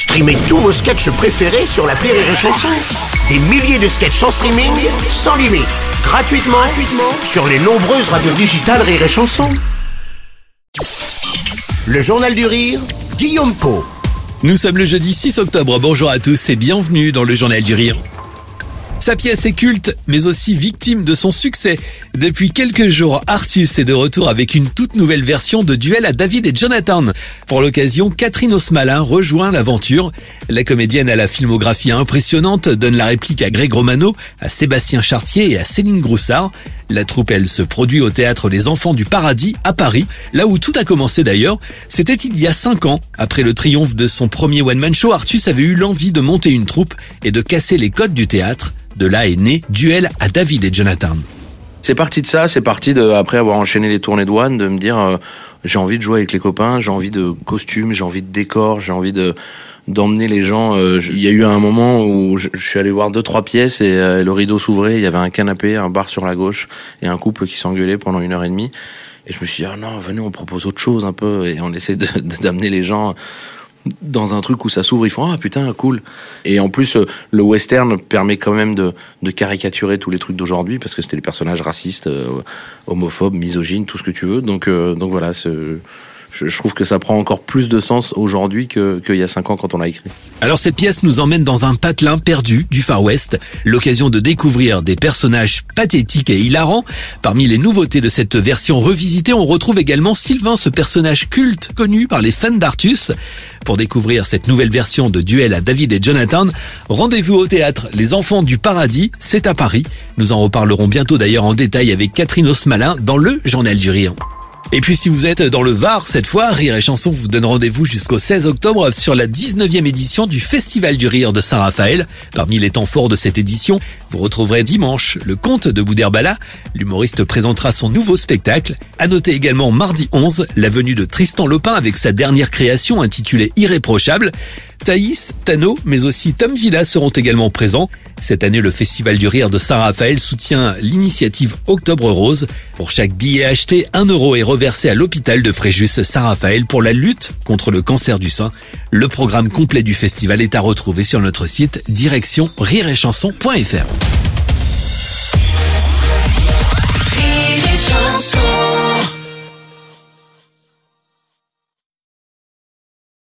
Streamez tous vos sketchs préférés sur la Rire et Chanson. Des milliers de sketchs en streaming, sans limite, gratuitement, gratuitement sur les nombreuses radios digitales Rire et Chanson. Le Journal du Rire, Guillaume Po. Nous sommes le jeudi 6 octobre. Bonjour à tous et bienvenue dans le Journal du Rire. Sa pièce est culte, mais aussi victime de son succès. Depuis quelques jours, Artus est de retour avec une toute nouvelle version de duel à David et Jonathan. Pour l'occasion, Catherine Osmalin rejoint l'aventure. La comédienne à la filmographie impressionnante donne la réplique à Greg Romano, à Sébastien Chartier et à Céline Groussard. La troupe, elle, se produit au théâtre Les Enfants du Paradis à Paris, là où tout a commencé d'ailleurs. C'était il y a cinq ans. Après le triomphe de son premier one-man show, Artus avait eu l'envie de monter une troupe et de casser les codes du théâtre. De là est né Duel à David et Jonathan. C'est parti de ça, c'est parti de, après avoir enchaîné les tournées One, de me dire euh, j'ai envie de jouer avec les copains, j'ai envie de costumes, j'ai envie de décors, j'ai envie de d'emmener les gens. Euh, il y a eu un moment où je, suis allé voir deux trois pièces et euh, le rideau s'ouvrait, il y avait un canapé, un bar sur la gauche et un couple qui s'engueulait pendant une heure et demie. Et je me suis dit ah non venez on propose autre chose un peu et on essaie de d'amener les gens dans un truc où ça s'ouvre, ils font ah putain cool. Et en plus, euh, le western permet quand même de, de caricaturer tous les trucs d'aujourd'hui parce que c'était les personnages racistes, euh, homophobes, misogynes, tout ce que tu veux. Donc euh, donc voilà, je, je, trouve que ça prend encore plus de sens aujourd'hui qu'il y a cinq ans quand on l'a écrit. Alors cette pièce nous emmène dans un patelin perdu du Far West, l'occasion de découvrir des personnages pathétiques et hilarants. Parmi les nouveautés de cette version revisitée, on retrouve également Sylvain, ce personnage culte connu par les fans d'Artus. Pour découvrir cette nouvelle version de Duel à David et Jonathan, rendez-vous au théâtre Les Enfants du Paradis, c'est à Paris. Nous en reparlerons bientôt d'ailleurs en détail avec Catherine Osmalin dans le Journal du Rire. Et puis si vous êtes dans le Var, cette fois, Rire et Chanson vous donne rendez-vous jusqu'au 16 octobre sur la 19e édition du Festival du Rire de Saint-Raphaël. Parmi les temps forts de cette édition, vous retrouverez dimanche le conte de Bouderbala. L'humoriste présentera son nouveau spectacle. À noter également mardi 11, la venue de Tristan Lopin avec sa dernière création intitulée Irréprochable. Thaïs, Tano, mais aussi Tom Villa seront également présents. Cette année, le Festival du Rire de Saint-Raphaël soutient l'initiative Octobre Rose. Pour chaque billet acheté, un euro est reversé à l'hôpital de Fréjus Saint-Raphaël pour la lutte contre le cancer du sein. Le programme complet du festival est à retrouver sur notre site direction rireetchanson.fr.